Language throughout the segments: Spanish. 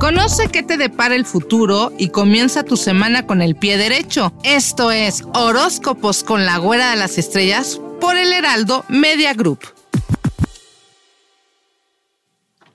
Conoce qué te depara el futuro y comienza tu semana con el pie derecho. Esto es Horóscopos con la Güera de las Estrellas por el Heraldo Media Group.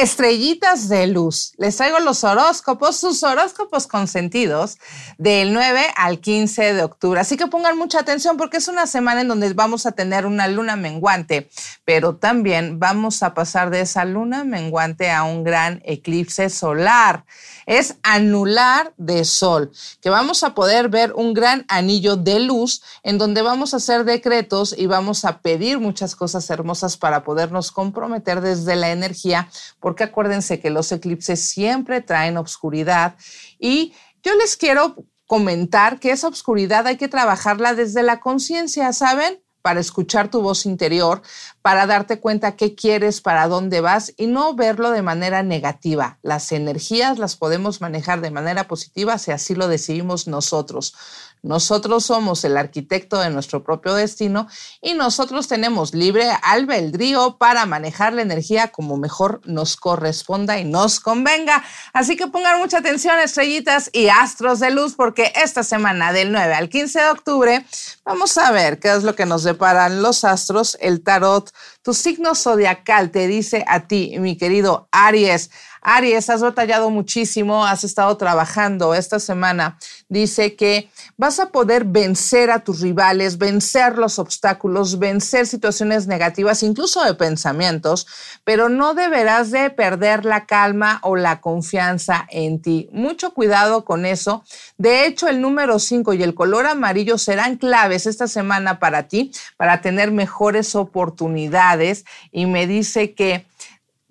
Estrellitas de luz. Les traigo los horóscopos, sus horóscopos consentidos del 9 al 15 de octubre. Así que pongan mucha atención porque es una semana en donde vamos a tener una luna menguante, pero también vamos a pasar de esa luna menguante a un gran eclipse solar. Es anular de sol, que vamos a poder ver un gran anillo de luz en donde vamos a hacer decretos y vamos a pedir muchas cosas hermosas para podernos comprometer desde la energía porque acuérdense que los eclipses siempre traen obscuridad y yo les quiero comentar que esa obscuridad hay que trabajarla desde la conciencia, ¿saben? Para escuchar tu voz interior, para darte cuenta qué quieres, para dónde vas y no verlo de manera negativa. Las energías las podemos manejar de manera positiva si así lo decidimos nosotros. Nosotros somos el arquitecto de nuestro propio destino y nosotros tenemos libre albedrío para manejar la energía como mejor nos corresponda y nos convenga. Así que pongan mucha atención, estrellitas y astros de luz, porque esta semana del 9 al 15 de octubre vamos a ver qué es lo que nos deparan los astros, el tarot. Tu signo zodiacal te dice a ti, mi querido Aries. Aries, has batallado muchísimo, has estado trabajando esta semana. Dice que vas a poder vencer a tus rivales, vencer los obstáculos, vencer situaciones negativas, incluso de pensamientos, pero no deberás de perder la calma o la confianza en ti. Mucho cuidado con eso. De hecho, el número 5 y el color amarillo serán claves esta semana para ti, para tener mejores oportunidades. Y me dice que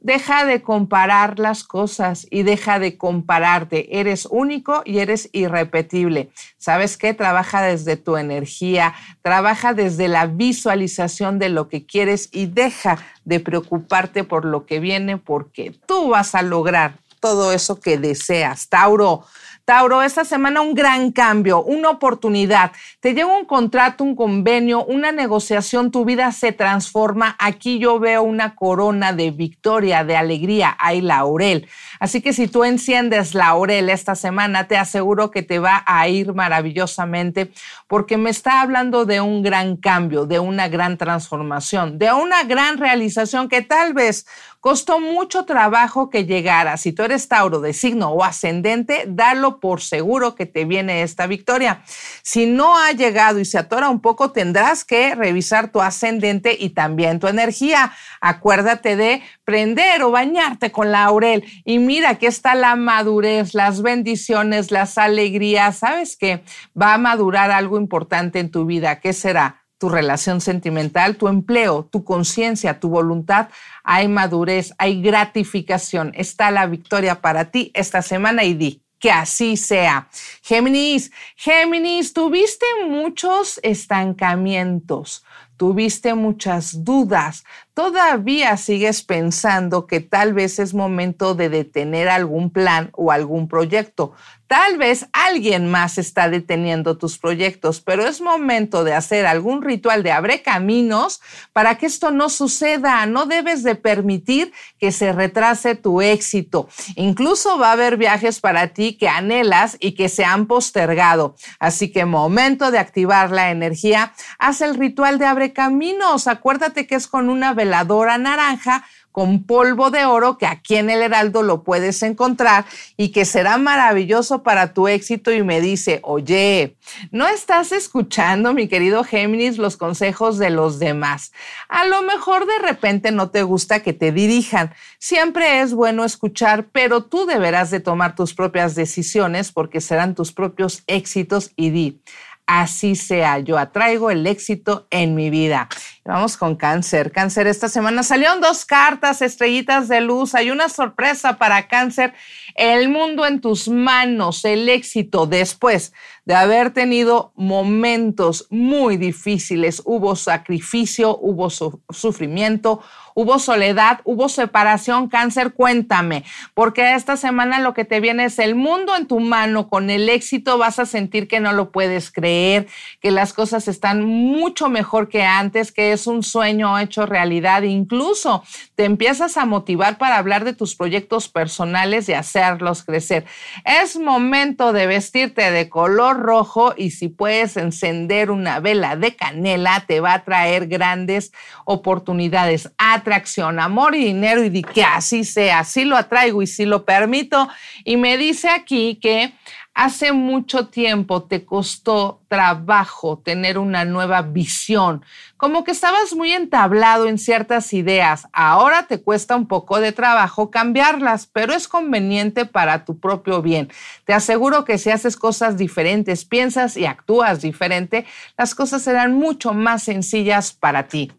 Deja de comparar las cosas y deja de compararte. Eres único y eres irrepetible. ¿Sabes qué? Trabaja desde tu energía, trabaja desde la visualización de lo que quieres y deja de preocuparte por lo que viene porque tú vas a lograr todo eso que deseas. Tauro, Tauro, esta semana un gran cambio, una oportunidad. Te llega un contrato, un convenio, una negociación, tu vida se transforma. Aquí yo veo una corona de victoria, de alegría. Hay laurel. Así que si tú enciendes laurel esta semana, te aseguro que te va a ir maravillosamente porque me está hablando de un gran cambio, de una gran transformación, de una gran realización que tal vez Costó mucho trabajo que llegara. Si tú eres Tauro de signo o ascendente, dalo por seguro que te viene esta victoria. Si no ha llegado y se atora un poco, tendrás que revisar tu ascendente y también tu energía. Acuérdate de prender o bañarte con laurel. Y mira, aquí está la madurez, las bendiciones, las alegrías. ¿Sabes qué? Va a madurar algo importante en tu vida. ¿Qué será? Tu relación sentimental, tu empleo, tu conciencia, tu voluntad, hay madurez, hay gratificación. Está la victoria para ti esta semana y di que así sea. Géminis, Géminis, tuviste muchos estancamientos, tuviste muchas dudas, todavía sigues pensando que tal vez es momento de detener algún plan o algún proyecto. Tal vez alguien más está deteniendo tus proyectos, pero es momento de hacer algún ritual de abre caminos para que esto no suceda. No debes de permitir que se retrase tu éxito. Incluso va a haber viajes para ti que anhelas y que se han postergado. Así que momento de activar la energía. Haz el ritual de abre caminos. Acuérdate que es con una veladora naranja con polvo de oro que aquí en el Heraldo lo puedes encontrar y que será maravilloso para tu éxito y me dice, oye, no estás escuchando, mi querido Géminis, los consejos de los demás. A lo mejor de repente no te gusta que te dirijan. Siempre es bueno escuchar, pero tú deberás de tomar tus propias decisiones porque serán tus propios éxitos y di así sea. Yo atraigo el éxito en mi vida. Vamos con cáncer. Cáncer, esta semana salieron dos cartas, estrellitas de luz. Hay una sorpresa para cáncer. El mundo en tus manos, el éxito después de haber tenido momentos muy difíciles. Hubo sacrificio, hubo sufrimiento, hubo soledad, hubo separación, cáncer, cuéntame, porque esta semana lo que te viene es el mundo en tu mano, con el éxito vas a sentir que no lo puedes creer, que las cosas están mucho mejor que antes, que es un sueño hecho realidad, incluso te empiezas a motivar para hablar de tus proyectos personales y hacerlos crecer. Es momento de vestirte de color rojo y si puedes encender una vela de canela, te va a traer grandes oportunidades, atracción, amor y dinero y di que así sea, así lo atraigo y si lo permito. Y me dice aquí que hace mucho tiempo te costó trabajo tener una nueva visión, como que estabas muy entablado en ciertas ideas. Ahora te cuesta un poco de trabajo cambiarlas, pero es conveniente para tu propio bien. Te aseguro que si haces cosas diferentes, piensas y actúas diferente, las cosas serán mucho más sencillas para ti.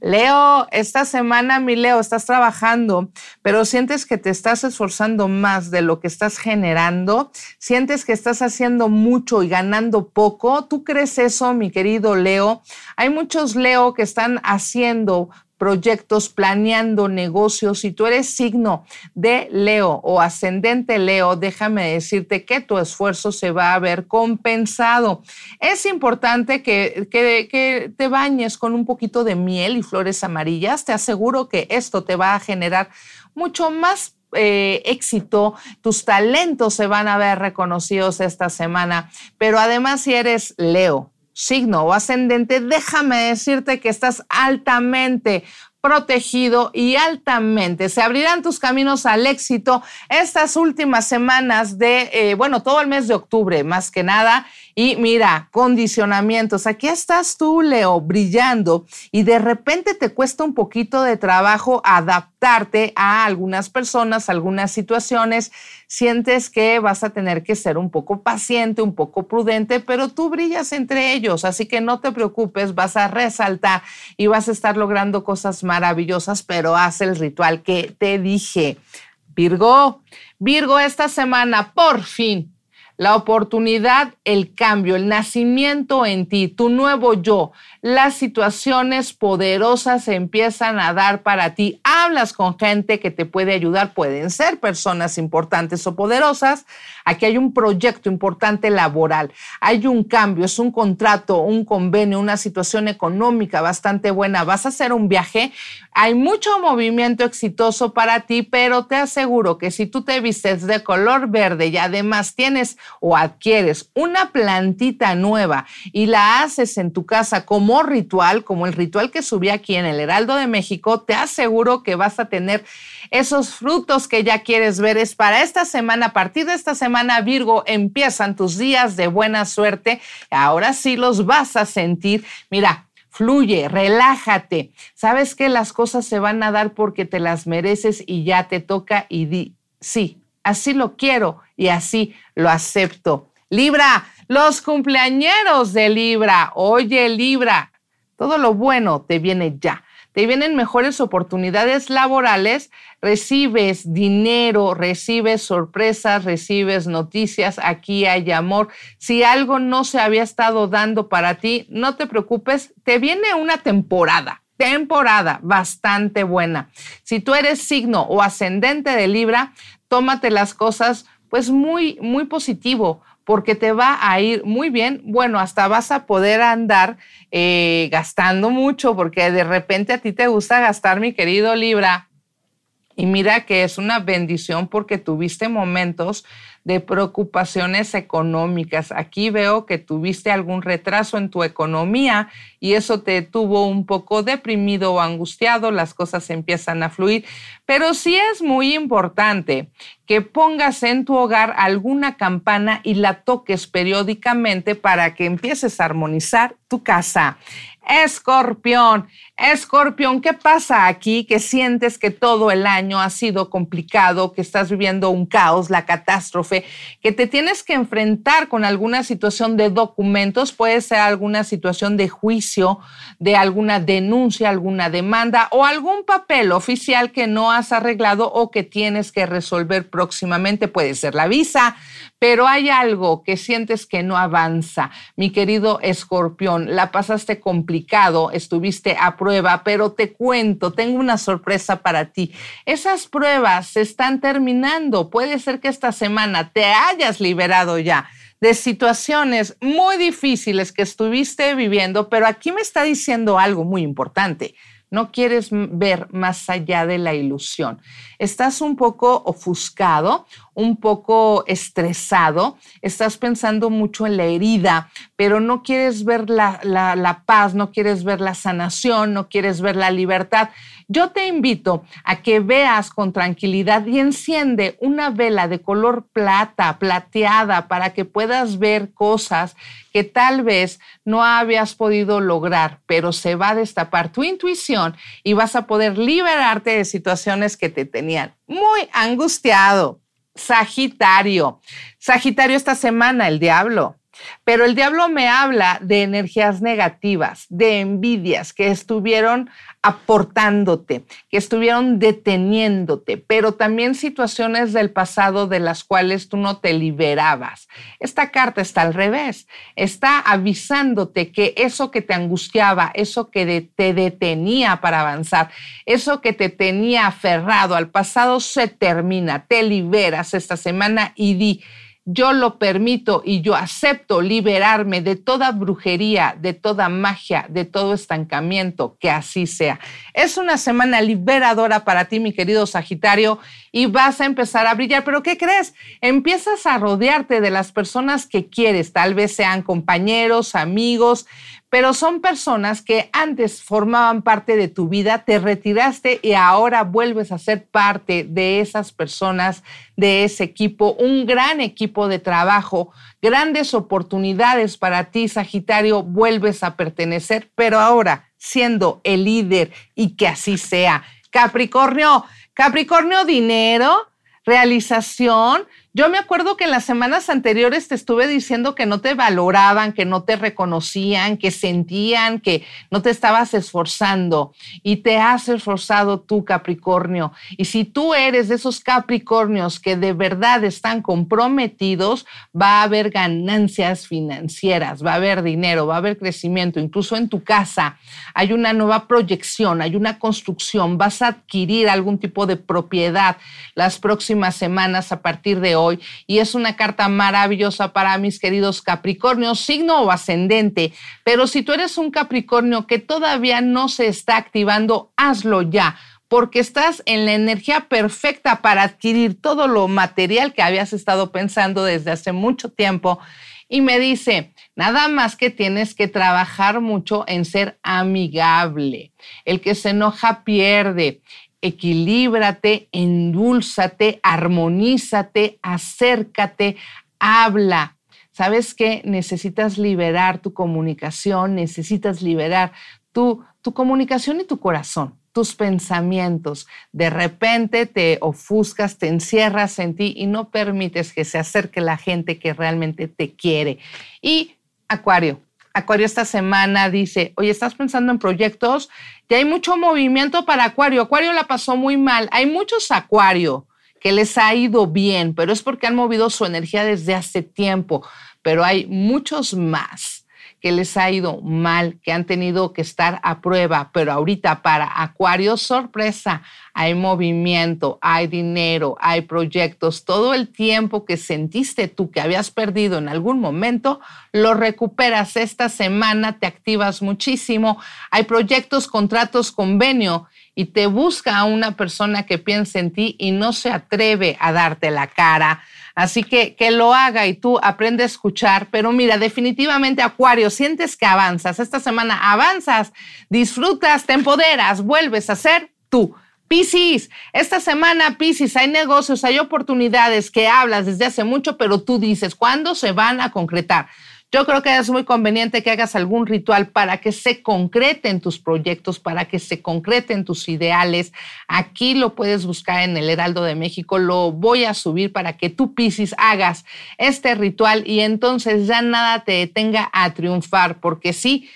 Leo, esta semana, mi Leo, estás trabajando, pero sientes que te estás esforzando más de lo que estás generando, sientes que estás haciendo mucho y ganando poco. ¿Tú crees eso, mi querido Leo? Hay muchos Leo que están haciendo proyectos, planeando negocios. Si tú eres signo de Leo o ascendente Leo, déjame decirte que tu esfuerzo se va a ver compensado. Es importante que, que, te bañes con un poquito de miel y flores amarillas. Te aseguro que esto te va a generar mucho más eh, éxito, tus talentos se van a ver reconocidos esta semana, pero además si eres Leo, signo o ascendente, déjame decirte que estás altamente protegido y altamente. Se abrirán tus caminos al éxito estas últimas semanas de, eh, bueno, todo el mes de octubre, más que nada. Y mira, condicionamientos. Aquí estás tú, Leo, brillando y de repente te cuesta un poquito de trabajo adaptarte a algunas personas, algunas situaciones sientes que vas a tener que ser un poco paciente, un poco prudente, pero tú brillas entre ellos, así que no te preocupes, vas a resaltar y vas a estar logrando cosas maravillosas, pero haz el ritual que te dije. Virgo, Virgo, esta semana por fin la oportunidad, el cambio, el nacimiento en ti, tu nuevo yo, las situaciones poderosas empiezan a dar para ti. Hablas con gente que te puede ayudar, pueden ser personas importantes o poderosas. Aquí hay un proyecto importante laboral, hay un cambio, es un contrato, un convenio, una situación económica bastante buena. Vas a hacer un viaje, hay mucho movimiento exitoso para ti, pero te aseguro que si tú te vistes de color verde y además tienes o adquieres una plantita nueva y la haces en tu casa como ritual, como el ritual que subí aquí en el Heraldo de México, te aseguro que vas a tener esos frutos que ya quieres ver. Es para esta semana, a partir de esta semana, Virgo, empiezan tus días de buena suerte. Ahora sí los vas a sentir. Mira, fluye, relájate. Sabes que las cosas se van a dar porque te las mereces y ya te toca y di, sí, así lo quiero y así lo acepto. Libra, los cumpleañeros de Libra. Oye, Libra, todo lo bueno te viene ya. Te vienen mejores oportunidades laborales, recibes dinero, recibes sorpresas, recibes noticias, aquí hay amor. Si algo no se había estado dando para ti, no te preocupes, te viene una temporada, temporada bastante buena. Si tú eres signo o ascendente de Libra, tómate las cosas pues muy, muy positivo porque te va a ir muy bien. Bueno, hasta vas a poder andar eh, gastando mucho porque de repente a ti te gusta gastar, mi querido Libra. Y mira que es una bendición porque tuviste momentos de preocupaciones económicas. Aquí veo que tuviste algún retraso en tu economía y eso te tuvo un poco deprimido o angustiado, las cosas empiezan a fluir, pero sí es muy importante que pongas en tu hogar alguna campana y la toques periódicamente para que empieces a armonizar tu casa. Escorpión, escorpión, ¿qué pasa aquí? Que sientes que todo el año ha sido complicado, que estás viviendo un caos, la catástrofe, que te tienes que enfrentar con alguna situación de documentos, puede ser alguna situación de juicio, de alguna denuncia, alguna demanda o algún papel oficial que no has arreglado o que tienes que resolver próximamente. Puede ser la visa, pero hay algo que sientes que no avanza. Mi querido escorpión, la pasaste complicado, estuviste a prueba, pero te cuento, tengo una sorpresa para ti. Esas pruebas se están terminando. Puede ser que esta semana te hayas liberado ya de situaciones muy difíciles que estuviste viviendo, pero aquí me está diciendo algo muy importante no quieres ver más allá de la ilusión. Estás un poco ofuscado, un poco estresado, estás pensando mucho en la herida, pero no quieres ver la, la, paz, no quieres ver la sanación, no quieres ver la libertad. Yo te invito a que veas con tranquilidad y enciende una vela de color plata, plateada, para que puedas ver cosas que tal vez no habías podido lograr, pero se va a destapar tu intuición y vas a poder liberarte de situaciones que te tenían muy angustiado. Sagitario. Sagitario esta semana, el diablo. Pero el diablo me habla de energías negativas, de envidias que estuvieron aportándote, que estuvieron deteniéndote, pero también situaciones del pasado de las cuales tú no te liberabas. Esta carta está al revés, está avisándote que eso que te angustiaba, eso que te detenía para avanzar, eso que te tenía aferrado al pasado se termina, te liberas esta semana y di, yo lo permito y yo acepto liberarme de toda brujería, de toda magia, de todo estancamiento, que así sea. Es una semana liberadora para ti, mi querido Sagitario, y vas a empezar a brillar. Pero ¿qué crees? Empiezas a rodearte de las personas que quieres, tal vez sean compañeros, amigos, pero son personas que antes formaban parte de tu vida, te retiraste y ahora vuelves a ser parte de esas personas, de ese equipo, un gran equipo de trabajo, grandes oportunidades para ti, Sagitario, vuelves a pertenecer, pero ahora siendo el líder y que así sea. Capricornio, Capricornio, dinero, realización, yo me acuerdo que en las semanas anteriores te estuve diciendo que no te valoraban, que no te reconocían, que sentían que no te estabas esforzando y te has esforzado tú, Capricornio. Y si tú eres de esos Capricornios que de verdad están comprometidos, va a haber ganancias financieras, va a haber dinero, va a haber crecimiento, incluso en tu casa hay una nueva proyección, hay una construcción, vas a adquirir algún tipo de propiedad las próximas semanas a partir de hoy y es una carta maravillosa para mis queridos Capricornios, signo o ascendente. Pero si tú eres un Capricornio que todavía no se está activando, hazlo ya porque estás en la energía perfecta para adquirir todo lo material que habías estado pensando desde hace mucho tiempo. Y me dice, nada más que tienes que trabajar mucho en ser amigable. El que se enoja pierde equilíbrate, endúlzate, armonízate, acércate, habla. ¿Sabes qué? Necesitas liberar tu comunicación, necesitas liberar tu, tu comunicación y tu corazón, tus pensamientos. De repente te ofuscas, te encierras en ti y no permites que se acerque la gente que realmente te quiere. Y Acuario, Acuario esta semana dice, oye, ¿estás pensando en proyectos? Y hay mucho movimiento para Acuario. Acuario la pasó muy mal. Hay muchos Acuario que les ha ido bien, pero es porque han movido su energía desde hace tiempo. Pero hay muchos más que les ha ido mal, que han tenido que estar a prueba, pero ahorita para Acuario, sorpresa, hay movimiento, hay dinero, hay proyectos, todo el tiempo que sentiste tú que habías perdido en algún momento, lo recuperas esta semana, te activas muchísimo, hay proyectos, contratos, convenio y te busca a una persona que piense en ti y no se atreve a darte la cara Así que que lo haga y tú aprende a escuchar. Pero mira, definitivamente Acuario, sientes que avanzas. Esta semana avanzas, disfrutas, te empoderas, vuelves a ser tú. Piscis, esta semana Piscis, hay negocios, hay oportunidades que hablas desde hace mucho, pero tú dices, ¿cuándo se van a concretar? Yo creo que es muy conveniente que hagas algún ritual para que se concreten tus proyectos, para que se concreten tus ideales. Aquí lo puedes buscar en el Heraldo de México. Lo voy a subir para que tú, Piscis, hagas este ritual y entonces ya nada te detenga a triunfar, porque sí,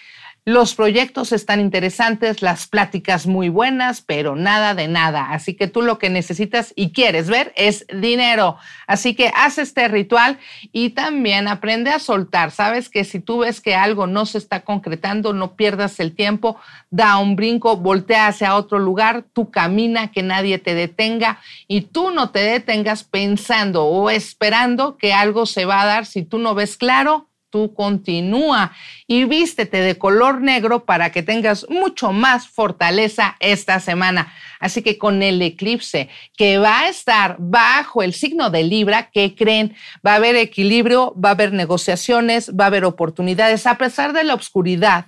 los proyectos están interesantes, las pláticas muy buenas, pero nada de nada. Así que tú lo que necesitas y quieres ver es dinero. Así que haz este ritual y también aprende a soltar. Sabes que si tú ves que algo no se está concretando, no pierdas el tiempo, da un brinco, voltea hacia otro lugar, tú camina, que nadie te detenga y tú no te detengas pensando o esperando que algo se va a dar si tú no ves claro tú continúa y vístete de color negro para que tengas mucho más fortaleza esta semana. Así que con el eclipse que va a estar bajo el signo de Libra, ¿qué creen? Va a haber equilibrio, va a haber negociaciones, va a haber oportunidades a pesar de la oscuridad.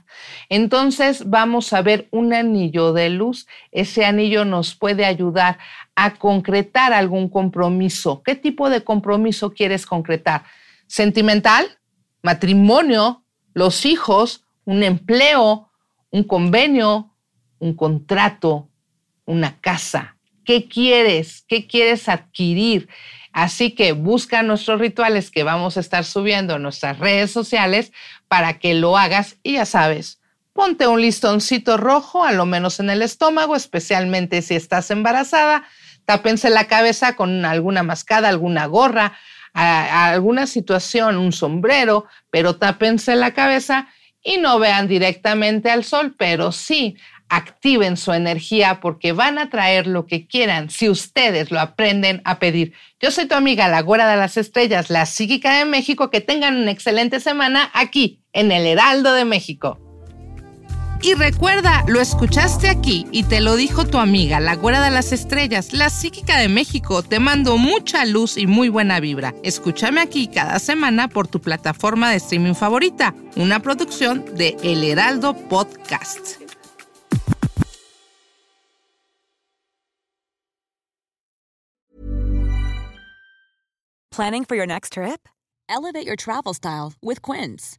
Entonces vamos a ver un anillo de luz. Ese anillo nos puede ayudar a concretar algún compromiso. ¿Qué tipo de compromiso quieres concretar? ¿Sentimental? Matrimonio, los hijos, un empleo, un convenio, un contrato, una casa. ¿Qué quieres? ¿Qué quieres adquirir? Así que busca nuestros rituales que vamos a estar subiendo en nuestras redes sociales para que lo hagas y ya sabes, ponte un listoncito rojo, a lo menos en el estómago, especialmente si estás embarazada, tápense la cabeza con alguna mascada, alguna gorra, a, alguna situación, un sombrero, pero tápense la cabeza y no vean directamente al sol, pero sí activen su energía porque van a traer lo que quieran si ustedes lo aprenden a pedir. Yo soy tu amiga, la Güera de las Estrellas, la psíquica de México. Que tengan una excelente semana aquí en el Heraldo de México. Y recuerda, lo escuchaste aquí y te lo dijo tu amiga, la güera de las estrellas, la psíquica de México. Te mando mucha luz y muy buena vibra. Escúchame aquí cada semana por tu plataforma de streaming favorita, una producción de El Heraldo Podcast. Planning for your next trip? Elevate your travel style with Quince.